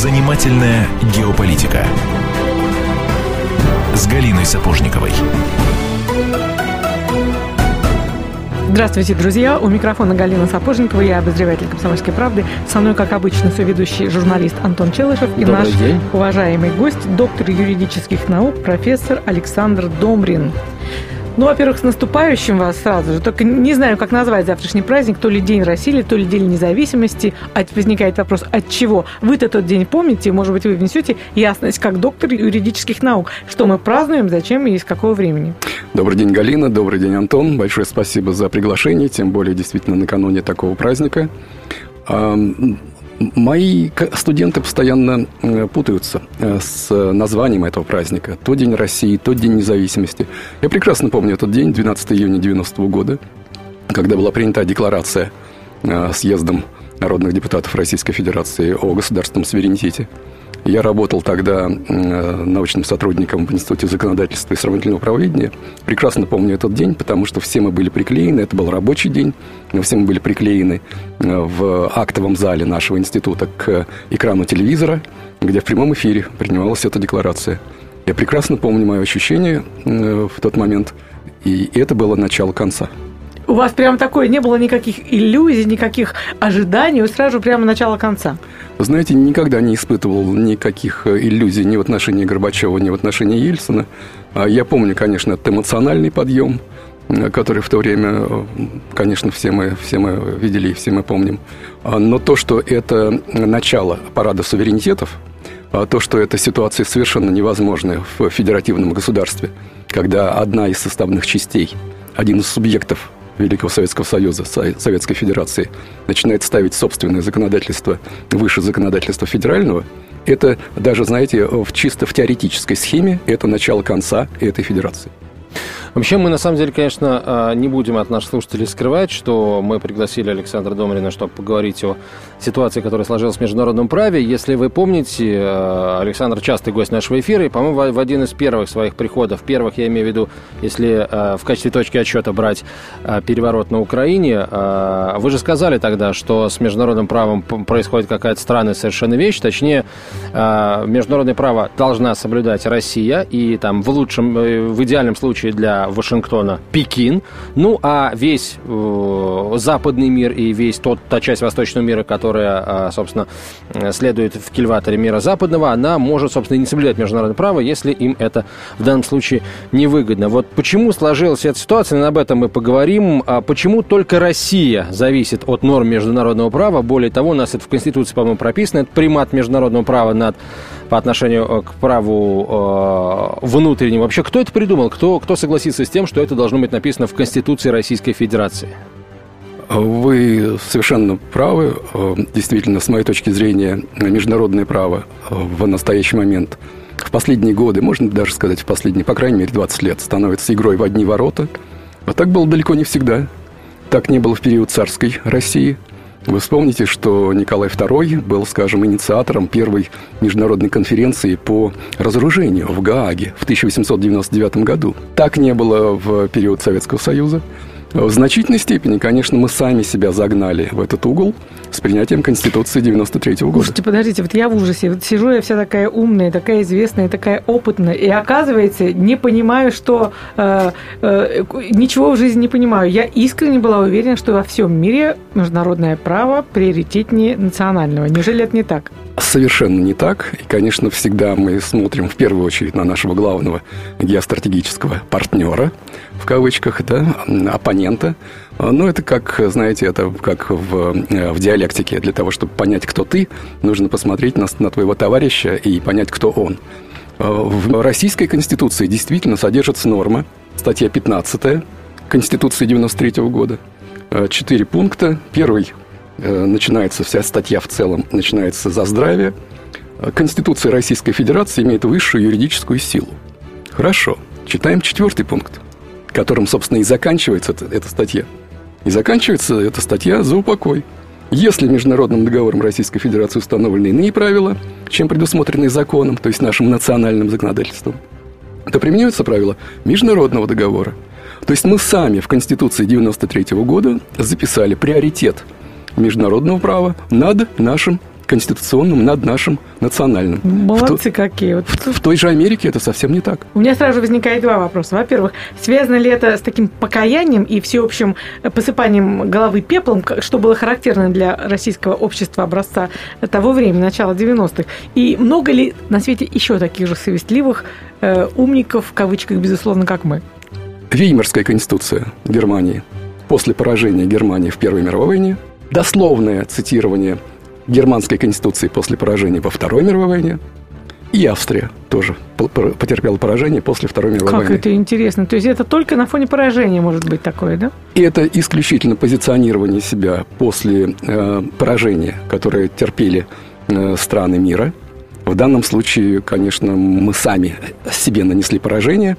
Занимательная геополитика с Галиной Сапожниковой. Здравствуйте, друзья. У микрофона Галина Сапожникова, я обозреватель «Комсомольской правды». Со мной, как обычно, соведущий журналист Антон Челышев и Добрый наш день. уважаемый гость, доктор юридических наук, профессор Александр Домрин. Ну, во-первых, с наступающим вас сразу же. Только не знаю, как назвать завтрашний праздник. То ли День России, то ли День независимости. А возникает вопрос, от чего? Вы-то тот день помните? Может быть, вы внесете ясность как доктор юридических наук. Что мы празднуем, зачем и из какого времени? Добрый день, Галина. Добрый день, Антон. Большое спасибо за приглашение, тем более действительно накануне такого праздника. Мои студенты постоянно э, путаются э, с названием этого праздника. То День России, то День независимости. Я прекрасно помню этот день, 12 июня 90 года, когда была принята декларация э, съездом народных депутатов Российской Федерации о государственном суверенитете. Я работал тогда э, научным сотрудником в Институте законодательства и сравнительного правоведения. Прекрасно помню этот день, потому что все мы были приклеены, это был рабочий день, но все мы были приклеены э, в актовом зале нашего института к экрану телевизора, где в прямом эфире принималась эта декларация. Я прекрасно помню мое ощущение э, в тот момент, и это было начало конца. У вас прям такое, не было никаких иллюзий, никаких ожиданий, вы сразу прямо начало конца. Вы знаете, никогда не испытывал никаких э, иллюзий ни в отношении Горбачева, ни в отношении Ельцина. А Я помню, конечно, этот эмоциональный подъем, э, который в то время, э, конечно, все мы, все мы видели и все мы помним. А, Но то, что это начало парада суверенитетов, а то, что эта ситуация совершенно невозможная в федеративном государстве, когда одна из составных частей, один из субъектов Великого Советского Союза, Со- Советской Федерации, начинает ставить собственное законодательство выше законодательства федерального, это даже, знаете, в чисто в теоретической схеме это начало конца этой федерации. Вообще, мы на самом деле, конечно, а, не будем от наших слушателей скрывать, что мы пригласили Александра Домрина, чтобы поговорить о ситуации, которая сложилась в международном праве. Если вы помните, а, Александр частый гость нашего эфира, и, по-моему, в- один из первых своих приходов, первых, я имею в виду, если а, в качестве точки отсчета брать а, переворот на Украине, вы же сказали тогда, что с международным правом происходит какая-то странная совершенно вещь, точнее, международное право должна соблюдать Россия, и там в лучшем, э, в идеальном случае для Вашингтона Пекин, ну а весь э, западный мир и весь тот, та часть восточного мира, которая, а, собственно, э, следует в кильваторе мира западного, она может, собственно, и не соблюдать международное право, если им это в данном случае невыгодно. Вот почему сложилась эта ситуация, об этом мы поговорим. А почему только Россия зависит от норм международного права? Более того, у нас это в Конституции, по-моему, прописано, это примат международного права над по отношению э, к праву э, внутреннему. Вообще, кто это придумал? Кто, кто согласится с тем, что это должно быть написано в Конституции Российской Федерации? Вы совершенно правы. Э, Действительно, с моей точки зрения, международное право э, в настоящий момент в последние годы, можно даже сказать, в последние, по крайней мере, 20 лет, становится игрой в одни ворота. А так было далеко не всегда. Так не было в период царской России. Вы вспомните, что Николай II был, скажем, инициатором первой международной конференции по разоружению в Гааге в 1899 году. Так не было в период Советского Союза. В значительной степени, конечно, мы сами себя загнали в этот угол с принятием Конституции 93 года. Слушайте, подождите, вот я в ужасе. Вот сижу я вся такая умная, такая известная, такая опытная, и оказывается, не понимаю, что э, э, ничего в жизни не понимаю. Я искренне была уверена, что во всем мире международное право приоритетнее национального. Неужели это не так? Совершенно не так. И, конечно, всегда мы смотрим в первую очередь на нашего главного геостратегического партнера, в кавычках, да, оппонента. Но это как, знаете, это как в, в диалектике. Для того, чтобы понять, кто ты, нужно посмотреть на, на твоего товарища и понять, кто он. В Российской Конституции действительно содержится норма, статья 15 Конституции 93 года. Четыре пункта. Первый начинается вся статья в целом, начинается за здравие. Конституция Российской Федерации имеет высшую юридическую силу. Хорошо. Читаем четвертый пункт, которым, собственно, и заканчивается эта статья. И заканчивается эта статья за упокой. Если международным договором Российской Федерации установлены иные правила, чем предусмотренные законом, то есть нашим национальным законодательством, то применяются правила международного договора. То есть мы сами в Конституции 93 года записали приоритет международного права над нашим конституционным над нашим национальным. Молодцы в какие. Вот. В, в той же Америке это совсем не так. У меня сразу возникает два вопроса. Во-первых, связано ли это с таким покаянием и всеобщим посыпанием головы пеплом, что было характерно для российского общества образца того времени, начала 90-х? И много ли на свете еще таких же совестливых э, умников, в кавычках, безусловно, как мы? Веймарская конституция Германии после поражения Германии в Первой мировой войне, дословное цитирование германской конституции после поражения во Второй мировой войне, и Австрия тоже потерпела поражение после Второй мировой как войны. Как это интересно. То есть это только на фоне поражения может быть такое, да? И это исключительно позиционирование себя после э, поражения, которое терпели э, страны мира. В данном случае, конечно, мы сами себе нанесли поражение,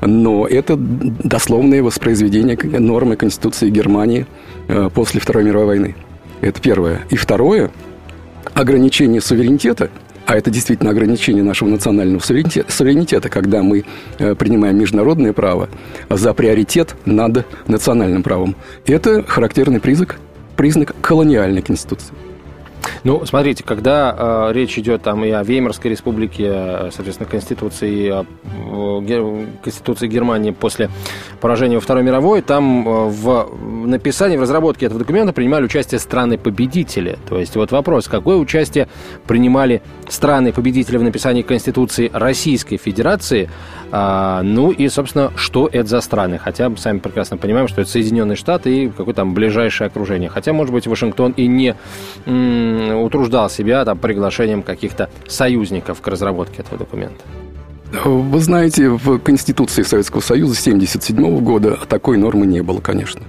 но это дословное воспроизведение нормы Конституции Германии э, после Второй мировой войны. Это первое. И второе – ограничение суверенитета, а это действительно ограничение нашего национального суверенитета, когда мы э, принимаем международное право за приоритет над национальным правом. Это характерный признак, признак колониальной конституции. Ну, смотрите, когда э, речь идет там и о Веймарской республике, э, соответственно, Конституции, э, Конституции Германии после поражения во Второй мировой, там э, в написании, в разработке этого документа принимали участие страны-победители. То есть вот вопрос, какое участие принимали страны-победители в написании Конституции Российской Федерации, а, ну и, собственно, что это за страны? Хотя мы сами прекрасно понимаем, что это Соединенные Штаты и какое-то там ближайшее окружение. Хотя, может быть, Вашингтон и не утруждал себя там, приглашением каких-то союзников к разработке этого документа. Вы знаете, в Конституции Советского Союза 1977 года такой нормы не было, конечно.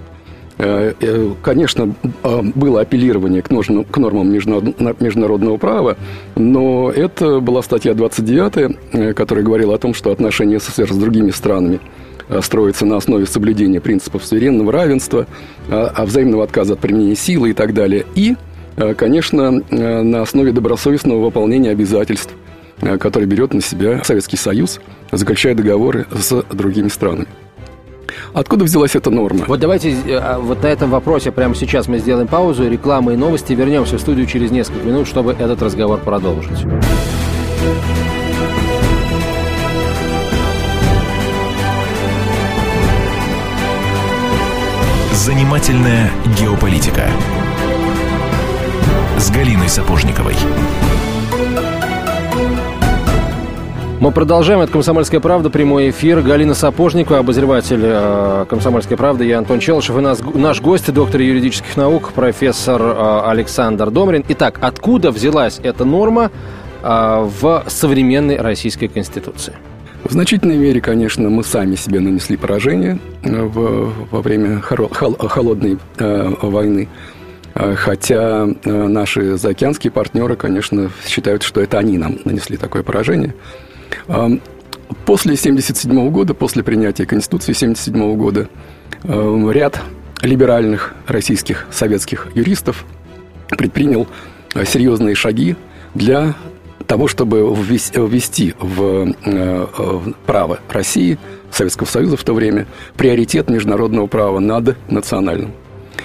Э, э, конечно, а, было апеллирование к, нормам международного права, но это была статья 29, э, которая говорила о том, что отношения СССР с другими странами строятся на основе соблюдения принципов суверенного равенства, а, а взаимного отказа от применения силы и так далее. И, конечно, на основе добросовестного выполнения обязательств, которые берет на себя Советский Союз, заключая договоры с другими странами. Откуда взялась эта норма? Вот давайте э, а, вот на этом вопросе прямо сейчас мы сделаем паузу, рекламы и новости. Вернемся в студию через несколько минут, чтобы этот разговор продолжить. Занимательная геополитика с Галиной Сапожниковой. Мы продолжаем. Это «Комсомольская правда», прямой эфир. Галина Сапожникова, обозреватель э, «Комсомольской правды», я Антон Челышев. И нас, наш гость, доктор юридических наук, профессор э, Александр Домрин. Итак, откуда взялась эта норма э, в современной Российской Конституции? В значительной мере, конечно, мы сами себе нанесли поражение в, во время холодной э, войны. Э, хотя э, наши заокеанские партнеры, конечно, считают, что это они нам нанесли такое поражение. После 1977 года, после принятия Конституции 1977 года, ряд либеральных российских советских юристов предпринял э, серьезные шаги для того, чтобы ввести в право России, Советского Союза в то время, приоритет международного права над национальным.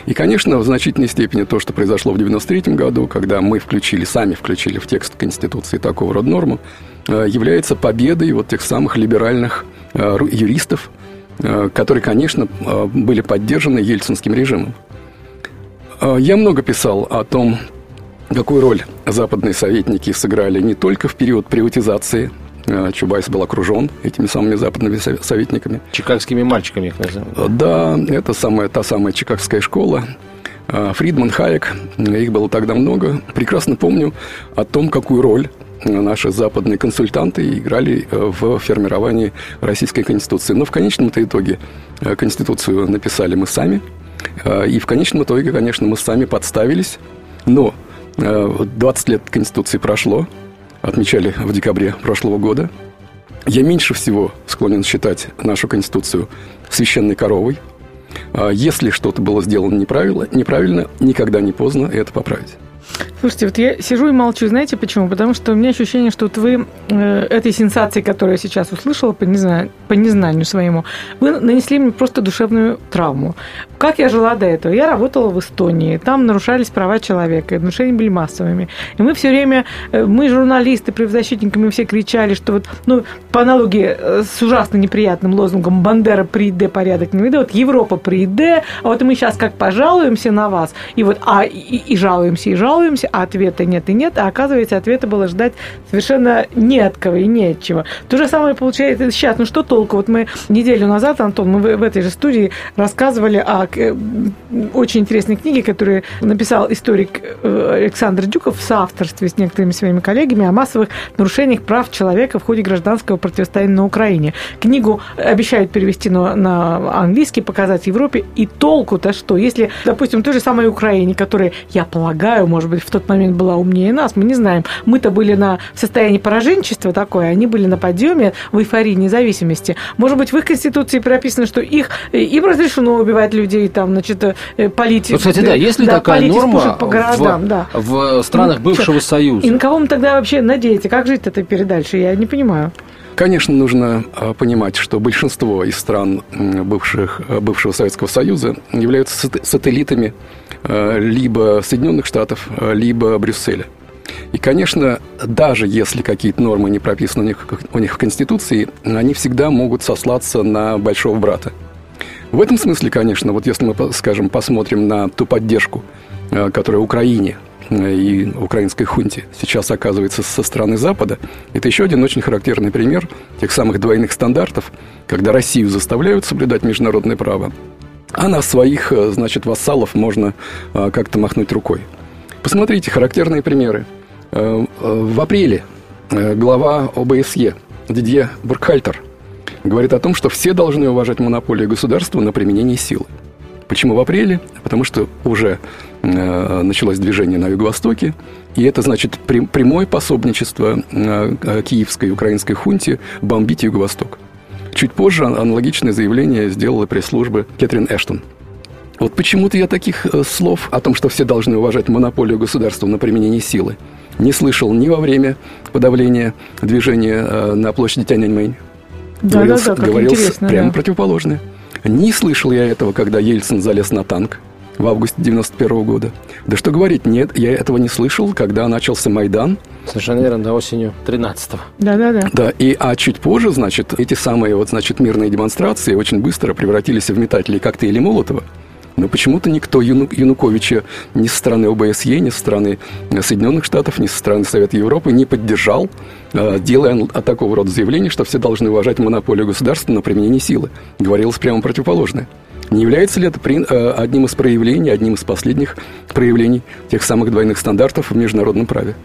И, конечно, в значительной степени то, что произошло в 1993 году, когда мы включили, сами включили в текст Конституции такого рода норму, э, является победой вот тех самых либеральных э, юристов, э, которые, конечно, были поддержаны ельцинским режимом. Я много писал о том, какую роль западные советники сыграли не только в период приватизации Чубайс был окружен этими самыми западными советниками. Чикагскими мальчиками их называют. Э, да, это самая, та самая чикагская школа. Э, Фридман, Хайек, их было тогда много. Прекрасно помню о том, какую роль наши западные консультанты играли в формировании Российской Конституции. Но в конечном-то итоге Конституцию написали мы сами. И в конечном итоге, конечно, мы сами подставились. Но 20 лет Конституции прошло, отмечали в декабре прошлого года. Я меньше всего склонен считать нашу Конституцию священной коровой. А если что-то было сделано неправильно, неправильно, никогда не поздно это поправить. Слушайте, вот я сижу и молчу. Знаете почему? Потому что у меня ощущение, что вот вы э, этой сенсации, которую я сейчас услышала по, незна... по незнанию своему, вы нанесли мне просто душевную травму. Как я жила до этого? Я работала в Эстонии. Там нарушались права человека, нарушения были массовыми. И мы все время, э, мы журналисты, правозащитники, мы все кричали, что вот, ну, по аналогии э, с ужасно неприятным лозунгом «Бандера при ИД порядок не вот Европа при ИД, а вот мы сейчас как пожалуемся на вас, и вот, а, и, и жалуемся, и жалуемся, а ответа нет и нет, а оказывается, ответа было ждать совершенно не от кого и не от чего. То же самое получается сейчас. Ну что толку? Вот мы неделю назад, Антон, мы в, этой же студии рассказывали о э, очень интересной книге, которую написал историк э, Александр Дюков в соавторстве с некоторыми своими коллегами о массовых нарушениях прав человека в ходе гражданского противостояния на Украине. Книгу обещают перевести на, на английский, показать Европе. И толку-то что? Если, допустим, той же самой Украине, которая, я полагаю, может быть, в тот момент была умнее нас, мы не знаем. Мы-то были на состоянии пораженчества такое, они были на подъеме в эйфории независимости. Может быть, в их конституции прописано, что их, им разрешено убивать людей, там, значит, э, политики. Ну, кстати, да, если да, такая норма по городам, в, да. в странах ну, бывшего? Союза. И на кого мы тогда вообще надеяться? Как жить это передальше? Я не понимаю. Конечно, нужно а, понимать, что большинство из стран бывших, а, бывшего Советского Союза являются сателлитами а, либо Соединенных Штатов, либо Брюсселя. И, конечно, даже если какие-то нормы не прописаны у них, у них в Конституции, они всегда могут сослаться на большого брата. В этом смысле, конечно, вот если мы, скажем, посмотрим на ту поддержку, которая Украине и украинской хунте сейчас оказывается со стороны Запада, это еще один очень характерный пример тех самых двойных стандартов, когда Россию заставляют соблюдать международное право, а на своих, э, значит, вассалов можно э, как-то махнуть рукой. Посмотрите, характерные примеры. Э, в апреле глава ОБСЕ Дидье Буркхальтер говорит о том, что все должны уважать монополию государства на применение силы. Почему в апреле? Потому что уже э, началось движение на Юго-Востоке, и это значит прямое пособничество э, киевской и украинской хунте бомбить Юго-Восток. Чуть позже аналогичное заявление сделала пресс-служба Кэтрин Эштон. Вот почему-то я таких э, слов о том, что все должны уважать монополию государства на применение силы, не слышал ни во время подавления движения э, на площади Тяньаньмэнь. Да, говорилось, да, да, говорилось прямо да. противоположное. Не слышал я этого, когда Ельцин залез на танк в августе 91 года. Да что говорить, нет, я этого не слышал, когда начался Майдан. Совершенно верно, до осенью 13-го. Да-да-да. Да, и, а чуть позже, значит, эти самые вот, значит, мирные демонстрации очень быстро превратились в метателей коктейлей Молотова. Но почему-то никто Яну, Януковича ни со стороны ОБСЕ, ни со стороны Соединенных Штатов, ни со стороны Совета Европы не поддержал, э, делая такого рода заявление, что все должны уважать монополию государства на применение силы. Говорилось прямо противоположное. Не является ли это э, одним из проявлений, одним из последних проявлений тех самых двойных стандартов в международном праве?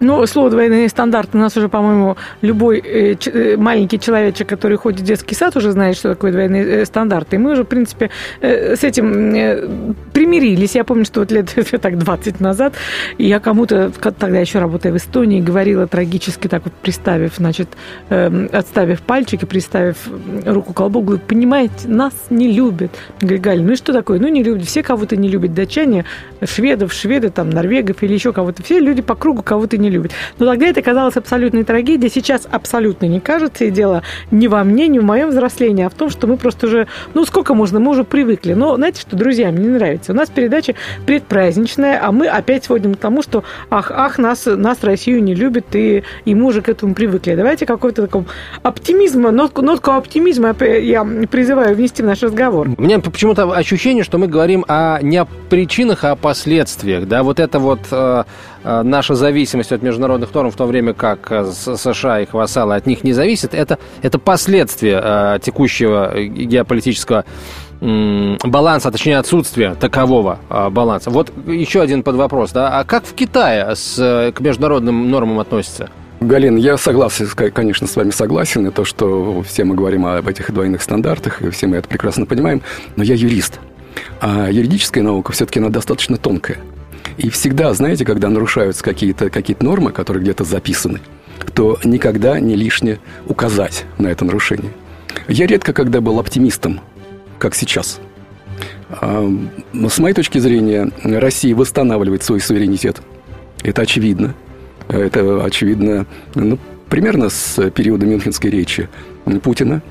Ну, слово «двойные стандарты» у нас уже, по-моему, любой э, э, маленький человечек, который ходит в детский сад, уже знает, что такое двойные э, стандарты. И мы уже, в принципе, с этим э, примирились. Я помню, что вот лет так 20 назад я кому-то, тогда еще работая в Эстонии, говорила трагически так вот, приставив, значит, э, отставив пальчики, приставив руку к колбу, понимаете, нас не любят. Говорю, Галя, ну и что такое? Ну, не любят. Все кого-то не любят. Датчане, шведов, шведы, там, норвегов или еще кого-то. Все люди по кругу кого-то не не любит. Но тогда это казалось абсолютной трагедией. Сейчас абсолютно не кажется. И дело не во мне, не в моем взрослении, а в том, что мы просто уже, ну, сколько можно, мы уже привыкли. Но знаете что, друзья, мне не нравится. У нас передача предпраздничная, а мы опять сводим к тому, что ах, ах, нас, нас Россию не любит, и, и мы уже к этому привыкли. Давайте какой-то такой оптимизм, нотку, нотку оптимизма я призываю внести в наш разговор. У меня почему-то ощущение, что мы говорим о, не о причинах, а о последствиях. Да, вот это вот э, наша зависимость от международных норм, в то время как э, США и их вассалы от них не зависят, это, это последствия э, текущего геополитического баланса, точнее отсутствия такового баланса. Вот еще один подвопрос. Да? А как в Китае с, к международным нормам относятся? Галин, я согласен, конечно, с вами согласен, и то, что все мы говорим об этих двойных стандартах, и все мы это прекрасно понимаем, но я юрист. А юридическая наука все-таки она достаточно тонкая. И всегда, знаете, когда нарушаются какие-то какие нормы, которые где-то записаны, то никогда не лишне указать на это нарушение. Я редко когда был оптимистом, как сейчас. С моей точки зрения, Россия восстанавливает свой суверенитет Это очевидно. Это очевидно ну, примерно с периода Мюнхенской речи Путина.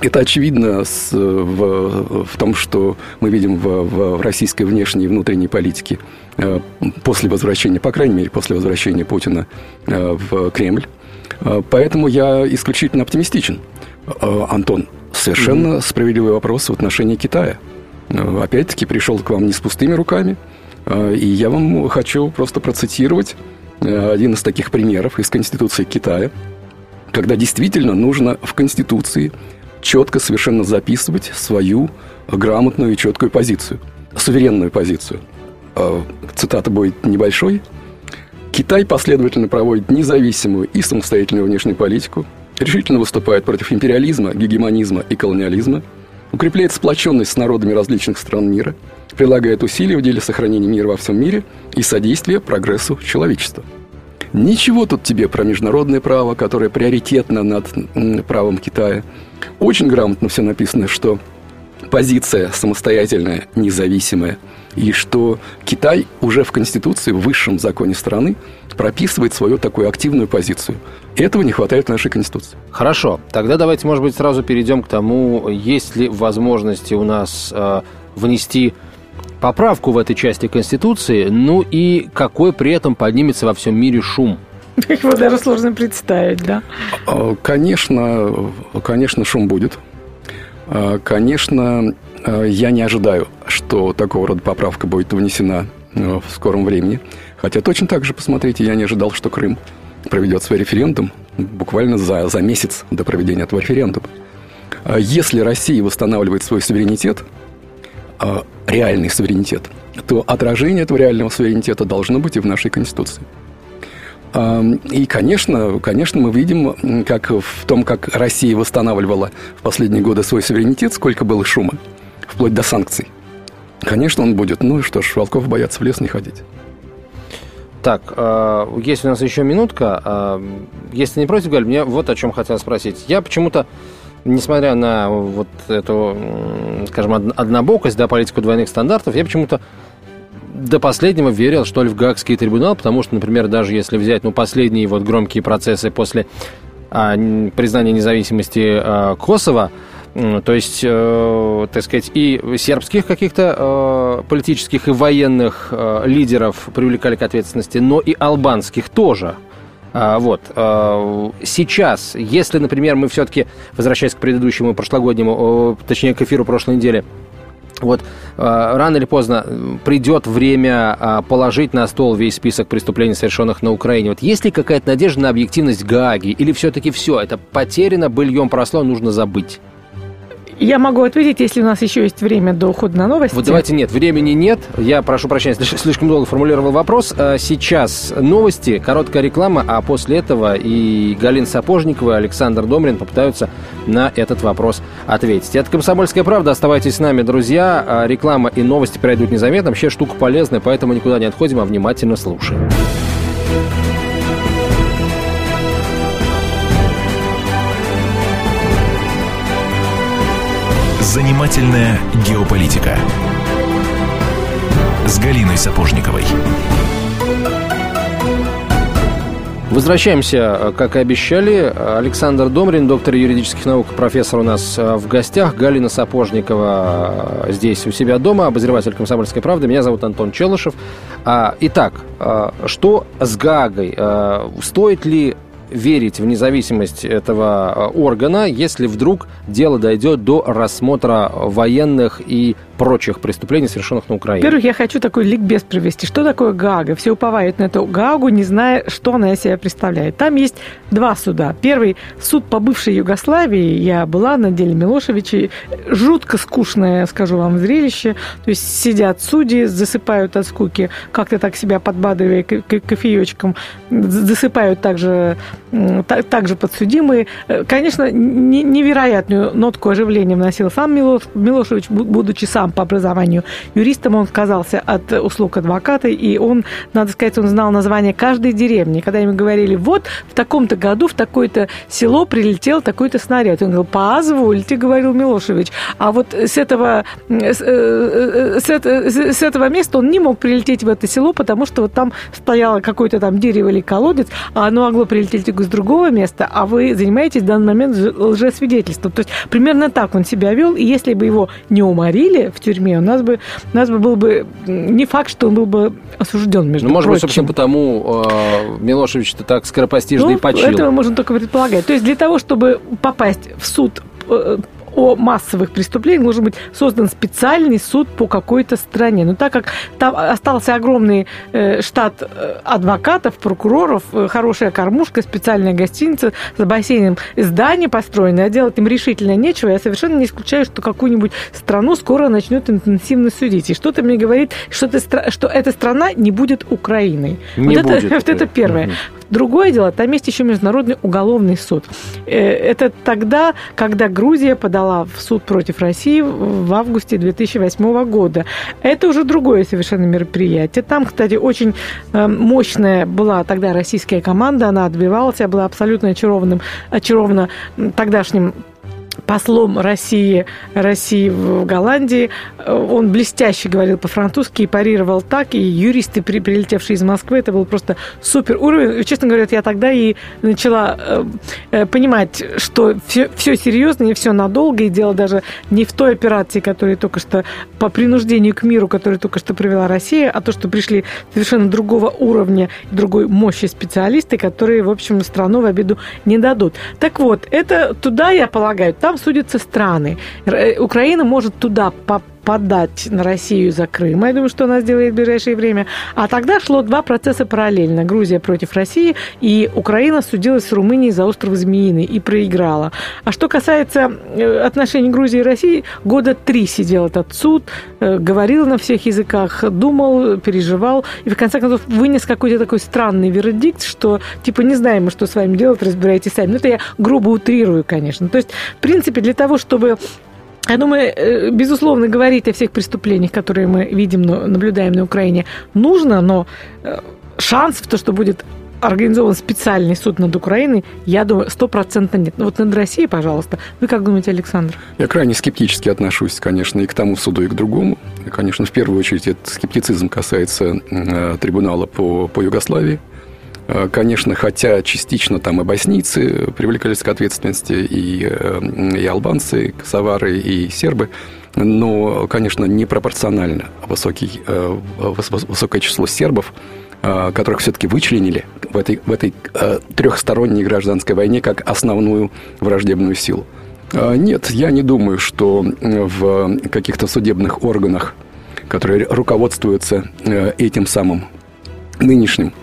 Это очевидно с, в, в том, что мы видим в, в российской внешней и внутренней политике э, после возвращения, по крайней мере, после возвращения Путина э, в Кремль. Э, поэтому я исключительно оптимистичен. Антон, совершенно mm-hmm. справедливый вопрос в отношении Китая. Опять-таки пришел к вам не с пустыми руками, и я вам хочу просто процитировать один из таких примеров из Конституции Китая, когда действительно нужно в Конституции четко совершенно записывать свою грамотную и четкую позицию, суверенную позицию. А, цитата будет небольшой. Китай последовательно проводит независимую и самостоятельную внешнюю политику, решительно выступает против империализма, гегемонизма и колониализма, укрепляет сплоченность с народами различных стран мира, прилагает усилия в деле сохранения мира во всем мире и содействия прогрессу человечества. Ничего тут тебе про международное право, которое приоритетно над правом Китая. Очень грамотно все написано, что позиция самостоятельная, независимая, и что Китай уже в Конституции, в высшем законе страны, прописывает свою такую активную позицию. Этого не хватает в нашей Конституции. Хорошо. Тогда давайте, может быть, сразу перейдем к тому, есть ли возможности у нас э, внести поправку в этой части Конституции, ну и какой при этом поднимется во всем мире шум. Его даже сложно представить, да? А, конечно, конечно, шум будет. А, конечно, а, я не ожидаю, что такого рода поправка будет внесена в скором времени. Хотя точно так же, посмотрите, я не ожидал, что Крым проведет свой референдум буквально за, за месяц до проведения этого референдума. Если Россия восстанавливает свой суверенитет, реальный суверенитет, то отражение этого реального суверенитета должно быть и в нашей Конституции. И, конечно, конечно, мы видим, как в том, как Россия восстанавливала в последние годы свой суверенитет, сколько было шума, вплоть до санкций. Конечно, он будет. Ну и что ж, волков боятся в лес не ходить. Так, э, есть у нас еще минутка. Э, если не против, Галь, мне вот о чем хотел спросить. Я почему-то несмотря на вот эту, скажем, однобокость, да, политику двойных стандартов, я почему-то до последнего верил, что ли, в Гаагский трибунал, потому что, например, даже если взять, ну, последние вот громкие процессы после а, признания независимости а, Косово, то есть, э, так сказать, и сербских каких-то э, политических и военных э, лидеров привлекали к ответственности, но и албанских тоже. А, вот. А, сейчас, если, например, мы все-таки, возвращаясь к предыдущему прошлогоднему, точнее, к эфиру прошлой недели, вот а, рано или поздно придет время положить на стол весь список преступлений, совершенных на Украине. Вот есть ли какая-то надежда на объективность Гааги? Или все-таки все, это потеряно, быльем просло, нужно забыть? Я могу ответить, если у нас еще есть время до ухода на новости. Вот давайте нет, времени нет. Я прошу прощения, слишком долго формулировал вопрос. А сейчас новости, короткая реклама, а после этого и Галина Сапожникова, и Александр Домрин попытаются на этот вопрос ответить. Это «Комсомольская правда». Оставайтесь с нами, друзья. А реклама и новости пройдут незаметно. Вообще штука полезная, поэтому никуда не отходим, а внимательно слушаем. Занимательная геополитика с Галиной Сапожниковой. Возвращаемся, как и обещали. Александр Домрин, доктор юридических наук, профессор у нас э, в гостях. Галина Сапожникова э, здесь у себя дома, обозреватель «Комсомольской правды». Меня зовут Антон Челышев. А, итак, э, что с Гагой? Стоит ли верить в независимость этого органа, если вдруг дело дойдет до рассмотра военных и прочих преступлений, совершенных на Украине. Во-первых, я хочу такой ликбез провести. Что такое Гага? Все уповают на эту Гагу, не зная, что она из себя представляет. Там есть два суда. Первый суд по бывшей Югославии. Я была на деле Милошевича. Жутко скучное, скажу вам, зрелище. То есть сидят судьи, засыпают от скуки, как-то так себя подбадривая кофеечком, засыпают также, также подсудимые. Конечно, невероятную нотку оживления вносил сам Милошевич, будучи сам сам по образованию юристом, он отказался от услуг адвоката, и он, надо сказать, он знал название каждой деревни. Когда ему говорили, вот в таком-то году в такое-то село прилетел такой-то снаряд. Он говорил, позвольте, говорил Милошевич. А вот с этого, с, э, с, это, с этого места он не мог прилететь в это село, потому что вот там стояло какое-то там дерево или колодец, а оно могло прилететь с другого места, а вы занимаетесь в данный момент лжесвидетельством. То есть примерно так он себя вел, и если бы его не уморили в тюрьме, у нас бы, у нас бы был бы не факт, что он был бы осужден, между ну, может прочим. быть, собственно, потому э, Милошевич-то так скоропостижно ну, и почил. Этого можно только предполагать. То есть для того, чтобы попасть в суд э, о массовых преступлениях должен быть создан специальный суд по какой-то стране. Но так как там остался огромный э, штат э, адвокатов, прокуроров, э, хорошая кормушка, специальная гостиница с бассейном, здание построенное, а делать им решительно нечего, я совершенно не исключаю, что какую-нибудь страну скоро начнет интенсивно судить. И что-то мне говорит, что, это, что эта страна не будет Украиной. Не вот, будет. Это, вот это первое. Угу. Другое дело, там есть еще Международный уголовный суд. Это тогда, когда Грузия подала в суд против России в августе 2008 года. Это уже другое совершенно мероприятие. Там, кстати, очень э, мощная была тогда российская команда, она отбивалась, я была абсолютно очарованным, очарована тогдашним послом России, России в Голландии. Он блестяще говорил по-французски и парировал так, и юристы, при, прилетевшие из Москвы, это был просто супер уровень. Честно говоря, я тогда и начала э, э, понимать, что все, все серьезно и все надолго, и дело даже не в той операции, которая только что по принуждению к миру, которую только что провела Россия, а то, что пришли совершенно другого уровня, другой мощи специалисты, которые, в общем, страну в обиду не дадут. Так вот, это туда, я полагаю, там судятся страны. Э, Украина может туда подать на Россию за Крым. Я думаю, что она сделает в ближайшее время. А тогда шло два процесса параллельно. Грузия против России, и Украина судилась с Румынией за остров Змеиный и проиграла. А что касается э, отношений Грузии и России, года три сидел этот суд, э, говорил на всех языках, думал, переживал, и в конце концов вынес какой-то такой странный вердикт, что типа не знаем мы, что с вами делать, разбирайтесь сами. Ну, это я грубо утрирую, конечно. То есть, в принципе, для того, чтобы я думаю, э, безусловно, говорить о всех преступлениях, которые мы видим, наблюдаем на Украине, нужно, но э, шанс в то, что будет организован специальный суд над Украиной, я думаю, стопроцентно нет. Но вот над Россией, пожалуйста. Вы как думаете, Александр? Я крайне скептически отношусь, конечно, и к тому суду, и к другому. Конечно, в первую очередь, этот скептицизм касается э, трибунала по, по Югославии. Э, конечно, хотя частично там и боснийцы привлекались к ответственности, и, э, и албанцы, и косовары, и сербы, но, конечно, непропорционально высокий, э, высокое число сербов, которых все-таки вычленили в этой, в этой трехсторонней гражданской войне как основную враждебную силу. Нет, я не думаю, что в каких-то судебных органах, которые руководствуются этим самым нынешним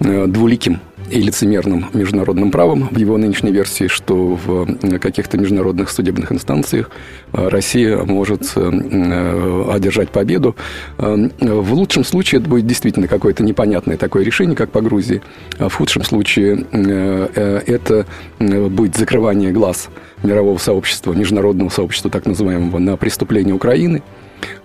двуликим и лицемерным международным правом в его нынешней версии, что в э, каких-то международных судебных инстанциях э, Россия может одержать победу. В лучшем случае это будет действительно какое-то непонятное такое решение, как по Грузии. А в худшем случае это будет закрывание глаз мирового сообщества, международного сообщества, так называемого, на преступления Украины.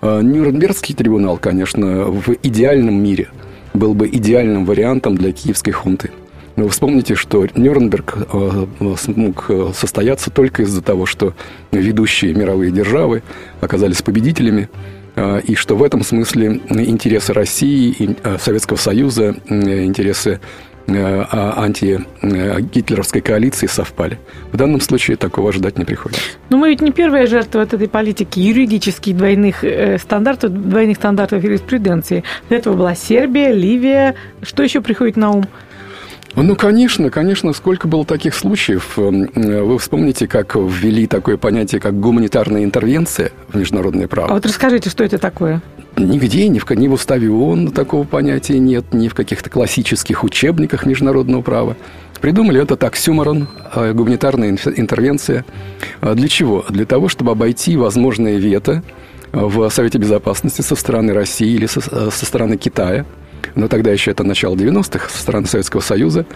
Нюрнбергский трибунал, конечно, в идеальном мире – был бы идеальным вариантом для киевской хунты. Вы вспомните, что Нюрнберг э, смог э, состояться только из-за того, что ведущие мировые державы оказались победителями, э, и что в этом смысле интересы России, Советского Союза, интересы Э, антигитлеровской коалиции совпали. В данном случае такого ждать не приходится. Но мы ведь не первая жертва от этой политики юридических двойных э, стандартов, двойных стандартов юриспруденции. До этого была Сербия, Ливия. Что еще приходит на ум? Ну, конечно, конечно, сколько было таких случаев. Вы вспомните, как ввели такое понятие, как гуманитарная интервенция в международное право. А вот расскажите, что это такое? Нигде, ни в, ни в уставе ООН такого понятия нет, ни в каких-то классических учебниках международного права. Придумали это так, Сюмарон, э, гуманитарная интервенция. А для чего? Для того, чтобы обойти возможные вето в Совете Безопасности со стороны России или со, э, со стороны Китая – но тогда еще это начало 90-х, со стороны Советского Союза,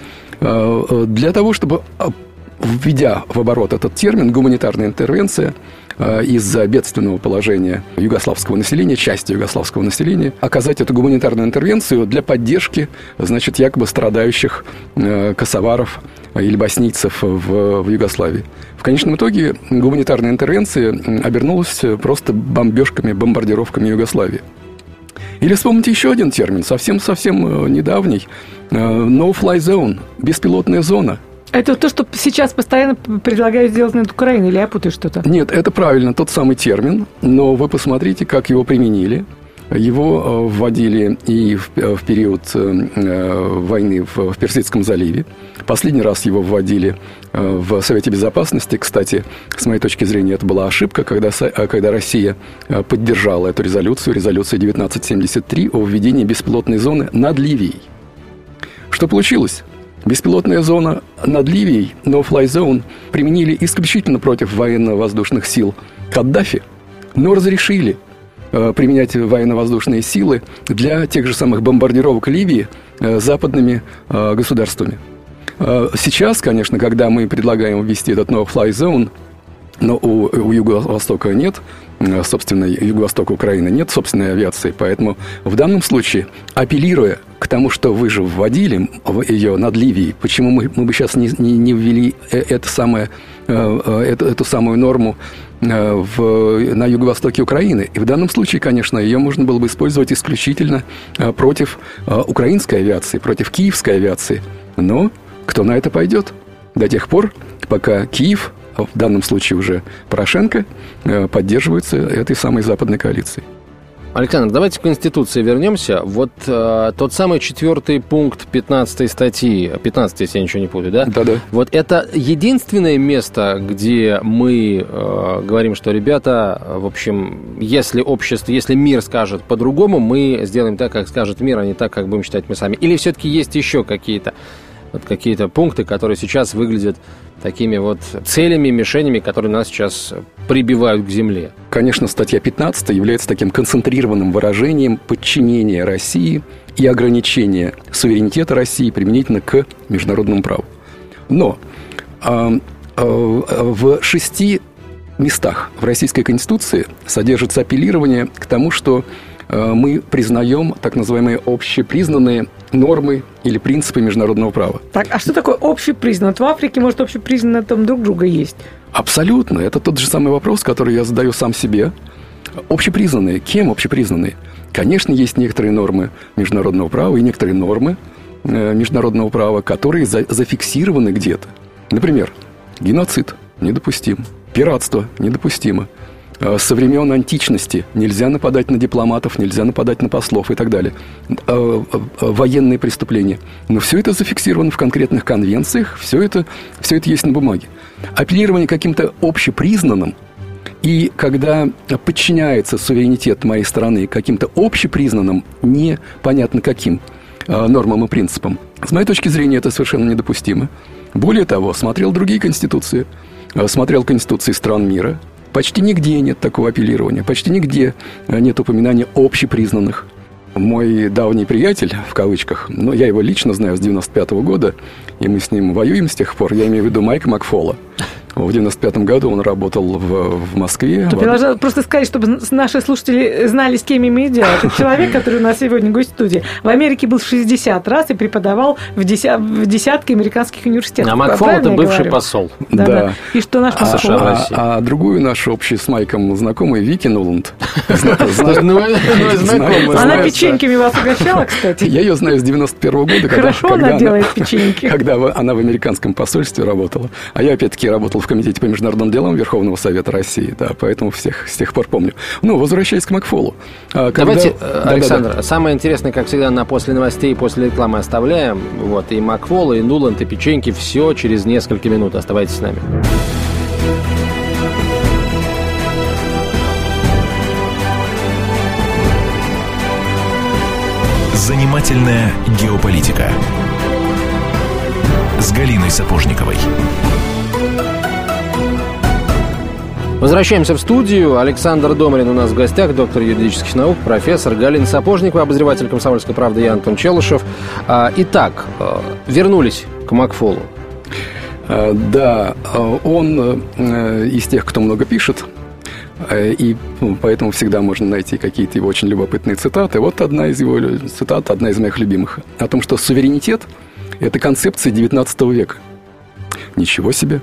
э, э, для того, чтобы введя в оборот этот термин «гуманитарная интервенция», э, из-за бедственного положения югославского населения, части югославского населения, оказать эту гуманитарную интервенцию для поддержки, значит, якобы страдающих э, косоваров или боснийцев в, в Югославии. В конечном итоге гуманитарная интервенция обернулась просто бомбежками, бомбардировками Югославии. Или вспомните еще один термин, совсем-совсем э, недавний. No-fly zone, беспилотная зона – это то, что сейчас постоянно предлагают сделать над Украиной, или я путаю что-то? Нет, это правильно, тот самый термин, но вы посмотрите, как его применили. Его э, вводили и в, э, период э, войны в Персидском заливе. Последний раз его вводили в Совете Безопасности. Кстати, с моей точки зрения, это была ошибка, когда, когда Россия поддержала эту резолюцию, резолюцию 1973 о введении беспилотной зоны над Ливией. Что получилось? Беспилотная зона над Ливией, No Fly Zone, применили исключительно против военно-воздушных сил Каддафи, но разрешили э, применять военно-воздушные силы для тех же самых бомбардировок Ливии э, западными э, государствами. Э, сейчас, конечно, когда мы предлагаем ввести этот No Fly Zone, но у, у Юго-Востока нет, собственно, Юго-Востока Украины нет собственной авиации, поэтому в данном случае, апеллируя к тому, что вы же вводили ее над Ливией, почему мы, мы бы сейчас не, не, не ввели э, это самое, э, эту, эту самую норму в, на юго-востоке Украины. И в данном случае, конечно, ее можно было бы использовать исключительно против украинской авиации, против киевской авиации. Но кто на это пойдет? До тех пор, пока Киев в данном случае уже Порошенко, э, поддерживаются этой самой западной коалицией. Александр, давайте к Конституции вернемся. Вот э, тот самый четвертый пункт 15 статьи, 15, если я ничего не путаю, да? Да-да. Вот это единственное место, где мы э, говорим, что, ребята, в общем, если общество, если мир скажет по-другому, мы сделаем так, как скажет мир, а не так, как будем считать мы сами. Или все-таки есть еще какие-то вот какие-то пункты, которые сейчас выглядят такими вот целями, мишенями, которые нас сейчас прибивают к земле. Конечно, статья 15 является таким концентрированным выражением подчинения России и ограничения суверенитета России применительно к международному праву. Но э, э, в шести местах в Российской Конституции содержится апеллирование к тому, что мы признаем так называемые общепризнанные нормы или принципы международного права. Так, а что такое общепризнанное? Вот в Африке, может, общепризнанное там друг друга есть? Абсолютно. Это тот же самый вопрос, который я задаю сам себе. Общепризнанные. Кем общепризнанные? Конечно, есть некоторые нормы международного права и некоторые нормы э, международного права, которые за, зафиксированы где-то. Например, геноцид недопустим, пиратство недопустимо, Э, со времен античности. Нельзя нападать на дипломатов, нельзя нападать на послов и так далее. Э, э, военные преступления. Но все это зафиксировано в конкретных конвенциях, все это, все это есть на бумаге. Апеллирование каким-то общепризнанным и когда подчиняется суверенитет моей страны каким-то общепризнанным, непонятно каким нормам и принципам, с моей точки зрения это совершенно недопустимо. Более того, смотрел другие конституции, смотрел конституции стран мира – Почти нигде нет такого апеллирования, почти нигде э, нет упоминания общепризнанных. Мой давний приятель, в кавычках, но я его лично знаю с 95 -го года, и мы с ним воюем с тех пор, я имею в виду Майка Макфола. В 95 году он работал в, в Москве. Тут в... Я должна просто сказать, чтобы наши слушатели знали, с кем имеют дело. Это человек, который у нас сегодня гость в студии, в Америке был 60 раз и преподавал в, деся... в десятке американских университетов. А Макфол это бывший говорю? посол. Да, да. да. И что наш посол? А, а, а другую нашу общую с Майком знакомую Вики Нуланд. Она печеньками вас угощала, кстати? Я ее знаю с 91 года. Хорошо она делает печеньки. Когда она в американском посольстве работала. А я опять-таки работал в комитете по международным делам Верховного Совета России, да, поэтому всех с тех пор помню. Ну, возвращаясь к Макфолу. А, когда... Давайте, да, Александр, да, да. самое интересное, как всегда, на после новостей и после рекламы оставляем. Вот, и Макфол, и Нуланд, и печеньки, все через несколько минут. Оставайтесь с нами. Занимательная геополитика с Галиной Сапожниковой. Возвращаемся в студию. Александр Домрин у нас в гостях, доктор юридических наук, профессор Галина Сапожникова, обозреватель «Комсомольской правды» я Антон Челышев. А, итак, э, вернулись к Макфолу. А, да, он из тех, кто много пишет, и ну, поэтому всегда можно найти какие-то его очень любопытные цитаты. Вот одна из его цитат, одна из моих любимых, о том, что суверенитет – это концепция XIX века. Ничего себе!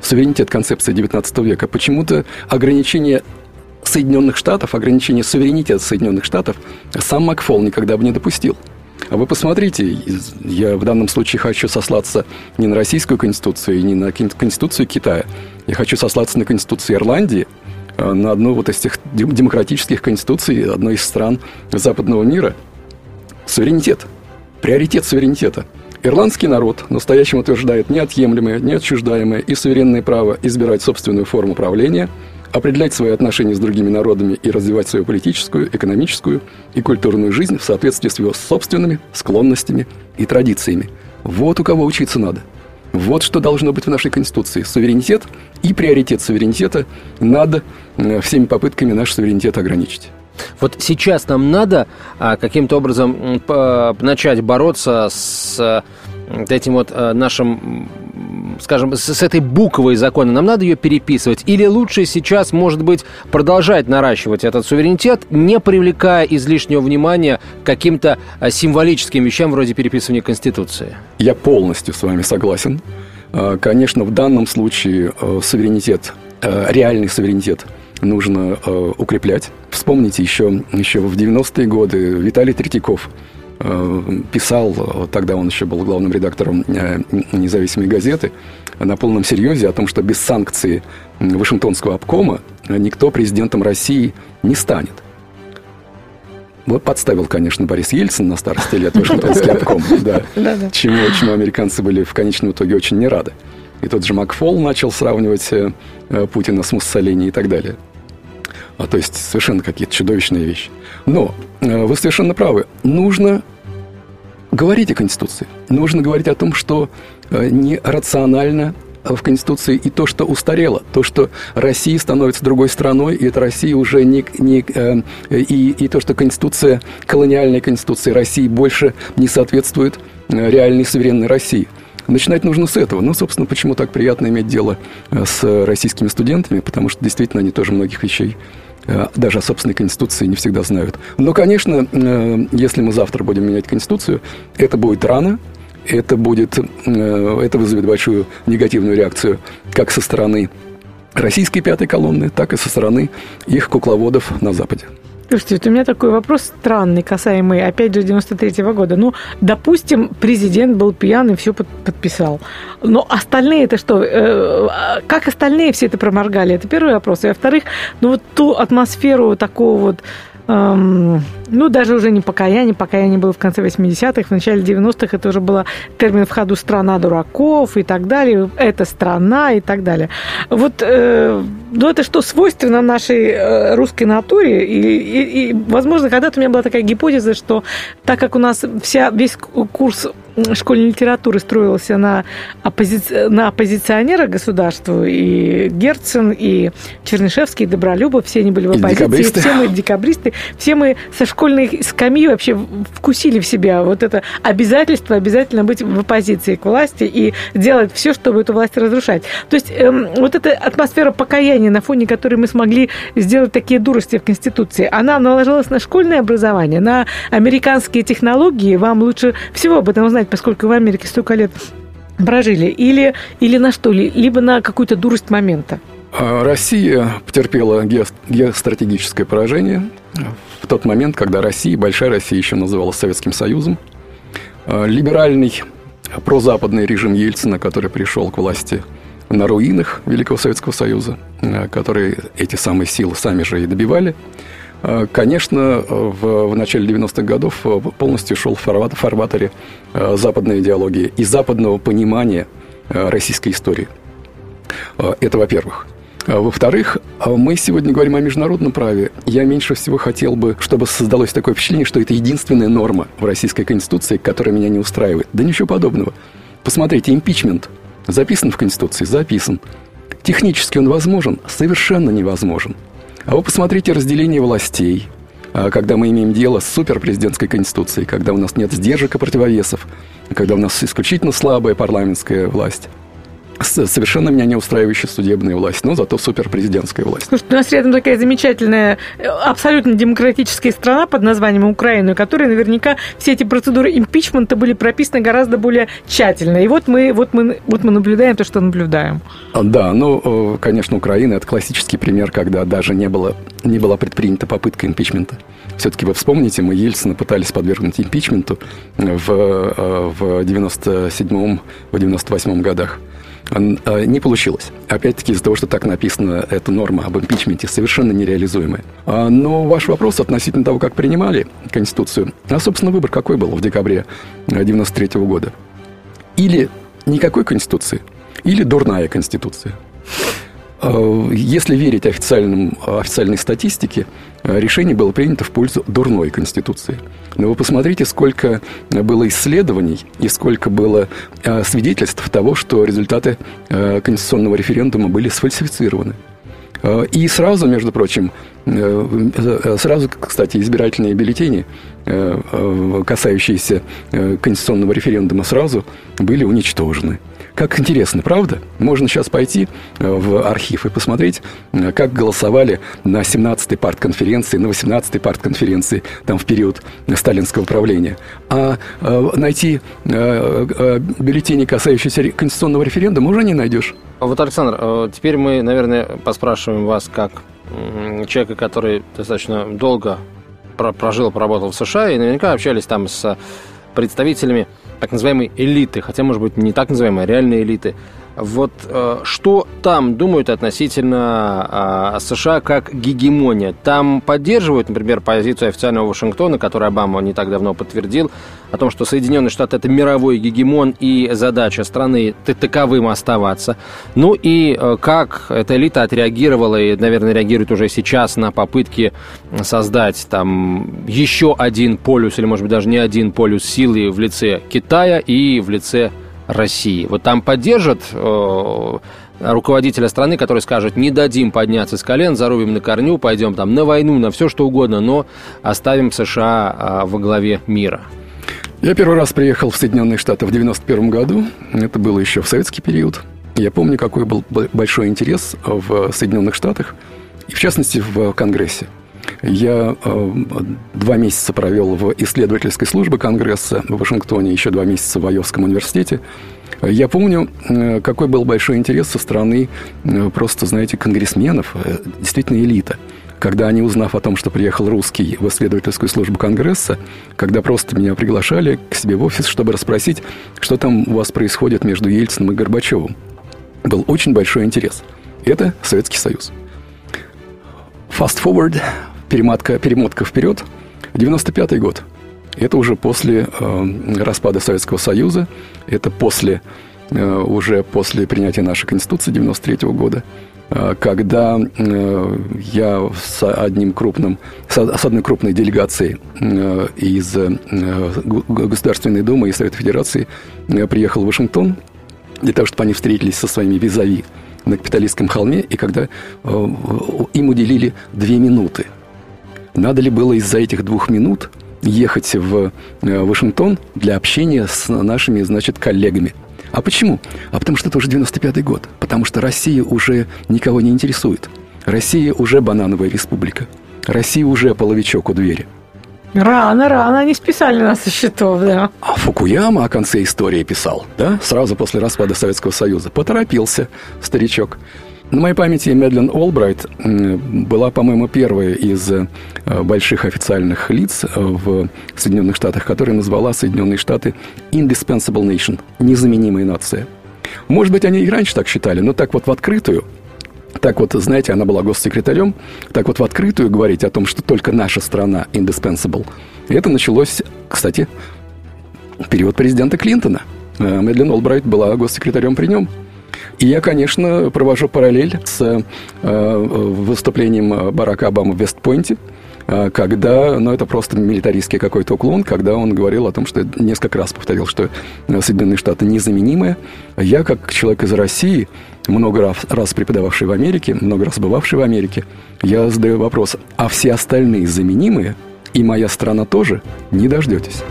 Суверенитет – концепция XIX века. Почему-то ограничение Соединенных Штатов, ограничение суверенитета Соединенных Штатов сам Макфол никогда бы не допустил. А вы посмотрите, я в данном случае хочу сослаться не на российскую конституцию и не на конституцию Китая. Я хочу сослаться на конституцию Ирландии, а, на одну вот из тех демократических конституций одной из стран западного мира. Суверенитет. Приоритет суверенитета. Ирландский народ настоящим утверждает неотъемлемое, неотчуждаемое и суверенное право избирать собственную форму правления – определять свои отношения с другими народами и развивать свою политическую, экономическую и культурную жизнь в соответствии с его собственными склонностями и традициями. Вот у кого учиться надо. Вот что должно быть в нашей Конституции. Суверенитет и приоритет суверенитета надо э, всеми попытками наш суверенитет ограничить. Вот сейчас нам надо а, каким-то образом начать бороться с этим вот э, нашим скажем, с, этой буквой закона, нам надо ее переписывать? Или лучше сейчас, может быть, продолжать наращивать этот суверенитет, не привлекая излишнего внимания к каким-то а, символическим вещам вроде переписывания Конституции? Я полностью с вами согласен. А, конечно, в данном случае э, суверенитет, э, реальный суверенитет нужно э, укреплять. Вспомните еще, еще в 90-е годы Виталий Третьяков – Э, писал, тогда он еще был главным редактором э, независимой газеты, на полном серьезе о том, что без санкций Вашингтонского обкома никто президентом России не станет. Вот подставил, конечно, Борис Ельцин на старости лет Вашингтонский обком, да, чему, чему американцы были в конечном итоге очень не рады. И тот же Макфол начал сравнивать э, Путина с Муссолини и так далее. А, то есть совершенно какие-то чудовищные вещи. Но э, вы совершенно правы. Нужно говорить о Конституции. Нужно говорить о том, что э, нерационально в Конституции и то, что устарело, то, что Россия становится другой страной, и это Россия уже не... не э, и, и то, что Конституция, колониальная Конституция России больше не соответствует э, реальной суверенной России. Начинать нужно с этого. Ну, собственно, почему так приятно иметь дело э, с российскими студентами, потому что действительно они тоже многих вещей Э, даже о собственной Конституции не всегда знают. Но, конечно, э, если мы завтра будем менять Конституцию, это будет рано, это, будет, это вызовет большую негативную реакцию как со стороны российской пятой колонны, так и со стороны их кукловодов на Западе. Слушайте, вот у меня такой вопрос странный, касаемый, опять же, 93-го года. Ну, допустим, президент был пьян и все подписал. Но остальные это что? Э, как остальные все это проморгали? Это первый вопрос. И во-вторых, ну вот ту атмосферу такого вот эм, ну, даже уже не покаяние, покаяние было в конце 80-х, в начале 90-х это уже было термин в ходу «страна дураков» и так далее, «это страна» и так далее. Вот, э, ну, это что, свойственно нашей э, русской натуре? И, и, и, возможно, когда-то у меня была такая гипотеза, что так как у нас вся, весь курс школьной литературы строился на, оппози... на оппозиционера государству, и Герцен, и Чернышевский, и Добролюбов, все они были в оппозиции, все мы декабристы, все мы со школьной скамьи вообще вкусили в себя вот это обязательство обязательно быть в оппозиции к власти и делать все, чтобы эту власть разрушать. То есть эм, вот эта атмосфера покаяния, на фоне которой мы смогли сделать такие дурости в Конституции, она наложилась на школьное образование, на американские технологии. Вам лучше всего об этом узнать, поскольку в Америке столько лет прожили, или, или на что, либо на какую-то дурость момента. А Россия потерпела геостратегическое поражение в тот момент, когда Россия, Большая Россия еще называлась Советским Союзом. А, либеральный прозападный режим Ельцина, который пришел к власти на руинах Великого Советского Союза, а, которые эти самые силы сами же и добивали, а, конечно, в, в начале 90-х годов полностью шел в фарватере западной идеологии и западного понимания российской истории. Это во-первых. А, во-вторых, а мы сегодня говорим о международном праве. Я меньше всего хотел бы, чтобы создалось такое впечатление, что это единственная норма в Российской Конституции, которая меня не устраивает. Да ничего подобного. Посмотрите, импичмент записан в Конституции? Записан. Технически он возможен? Совершенно невозможен. А вы посмотрите разделение властей, а, когда мы имеем дело с суперпрезидентской конституцией, когда у нас нет сдержек и противовесов, когда у нас исключительно слабая парламентская власть – совершенно меня не устраивающая судебная власть, но зато суперпрезидентская власть. Слушайте, у нас рядом такая замечательная, э, абсолютно демократическая страна под названием Украина, у которой наверняка все эти процедуры импичмента были прописаны гораздо более тщательно. И вот мы, вот мы, вот мы наблюдаем то, что наблюдаем. А, да, ну, конечно, Украина – это классический пример, когда даже не, было, не была предпринята попытка импичмента. Все-таки вы вспомните, мы Ельцина пытались подвергнуть импичменту в, э, в 97-м, в 98-м годах. Э, не получилось. Опять-таки из-за того, что так написана эта норма об импичменте, совершенно нереализуемая. А, но ваш вопрос относительно того, как принимали Конституцию, а, собственно, выбор какой был в декабре 93 -го года? Или никакой Конституции, или дурная Конституция. А, если верить официальным, официальной статистике, решение было принято в пользу дурной Конституции. Но вы посмотрите, сколько было исследований и сколько было а, свидетельств того, что результаты конституционного референдума были сфальсифицированы. И сразу, между прочим, э, э, сразу, кстати, избирательные бюллетени, э, касающиеся конституционного референдума, сразу были уничтожены. Как интересно, правда? Можно сейчас пойти э, в архив и посмотреть, э, как голосовали на 17-й партконференции, на 18-й партконференции, там в период сталинского правления. А э, найти бюллетени, касающиеся конституционного референдума, уже не найдешь. Вот, Александр, теперь мы, наверное, поспрашиваем вас как человека, который достаточно долго прожил, поработал в США, и наверняка общались там с представителями так называемой элиты, хотя, может быть, не так называемой, а реальной элиты. Вот э, что там думают относительно э, США как гегемония? Там поддерживают, например, позицию официального Вашингтона, который Обама не так давно подтвердил, о том, что Соединенные Штаты – это мировой гегемон, и задача страны таковым оставаться. Ну и э, как эта элита отреагировала и, наверное, реагирует уже сейчас на попытки создать там еще один полюс, или, может быть, даже не один полюс силы в лице Китая и в лице России. Вот там поддержат э, руководителя страны, который скажет, не дадим подняться с колен, зарубим на корню, пойдем там на войну, на все что угодно, но оставим США э, во главе мира. Я первый раз приехал в Соединенные Штаты в 91 году. Это было еще в советский период. Я помню, какой был большой интерес в Соединенных Штатах, и в частности в Конгрессе. Я э, два месяца провел в исследовательской службе Конгресса в Вашингтоне, еще два месяца в Айовском университете. Я помню, э, какой был большой интерес со стороны э, просто, знаете, конгрессменов, э, действительно элита. Когда они, узнав о том, что приехал русский в исследовательскую службу Конгресса, когда просто меня приглашали к себе в офис, чтобы расспросить, что там у вас происходит между Ельциным и Горбачевым, был очень большой интерес. Это Советский Союз. Fast forward перемотка, перемотка вперед, 95 год. Это уже после э, распада Советского Союза, это после, э, уже после принятия нашей Конституции 93 -го года, э, когда э, я с одним крупным, с, с одной крупной делегацией э, из э, Государственной Думы и Совета Федерации э, приехал в Вашингтон для того, чтобы они встретились со своими визави на Капиталистском холме, и когда э, им уделили две минуты – надо ли было из-за этих двух минут ехать в э, Вашингтон для общения с нашими, значит, коллегами? А почему? А потому что это уже 95-й год. Потому что Россия уже никого не интересует. Россия уже банановая республика. Россия уже половичок у двери. Рано, рано они списали нас со счетов, да. А Фукуяма о конце истории писал, да, сразу после распада Советского Союза. Поторопился старичок. На моей памяти Медлен Олбрайт была, по-моему, первая из э, больших официальных лиц э, в Соединенных Штатах, которая назвала Соединенные Штаты indispensable nation, незаменимая нация. Может быть, они и раньше так считали, но так вот в открытую, так вот, знаете, она была госсекретарем, так вот в открытую говорить о том, что только наша страна indispensable, это началось, кстати, период президента Клинтона. Э, Медлен Олбрайт была госсекретарем при нем – и я, конечно, провожу параллель с э, выступлением Барака Обамы в Вестпойнте, э, когда, ну, это просто милитаристский какой-то уклон, когда он говорил о том, что несколько раз повторил, что Соединенные Штаты незаменимые. Я, как человек из России, много раз, раз преподававший в Америке, много раз бывавший в Америке, я задаю вопрос, а все остальные заменимые, и моя страна тоже, не дождетесь?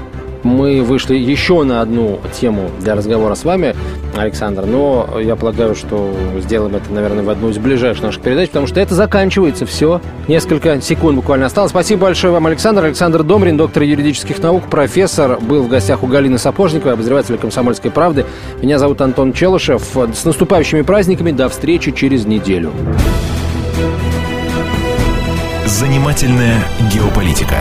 Мы вышли еще на одну тему для разговора с вами, Александр, но я полагаю, что сделаем это, наверное, в одну из ближайших наших передач, потому что это заканчивается все. Несколько секунд буквально осталось. Спасибо большое вам, Александр. Александр Домрин, доктор юридических наук, профессор, был в гостях у Галины Сапожниковой, обозревателя «Комсомольской правды». Меня зовут Антон Челышев. С наступающими праздниками. До встречи через неделю. Занимательная геополитика.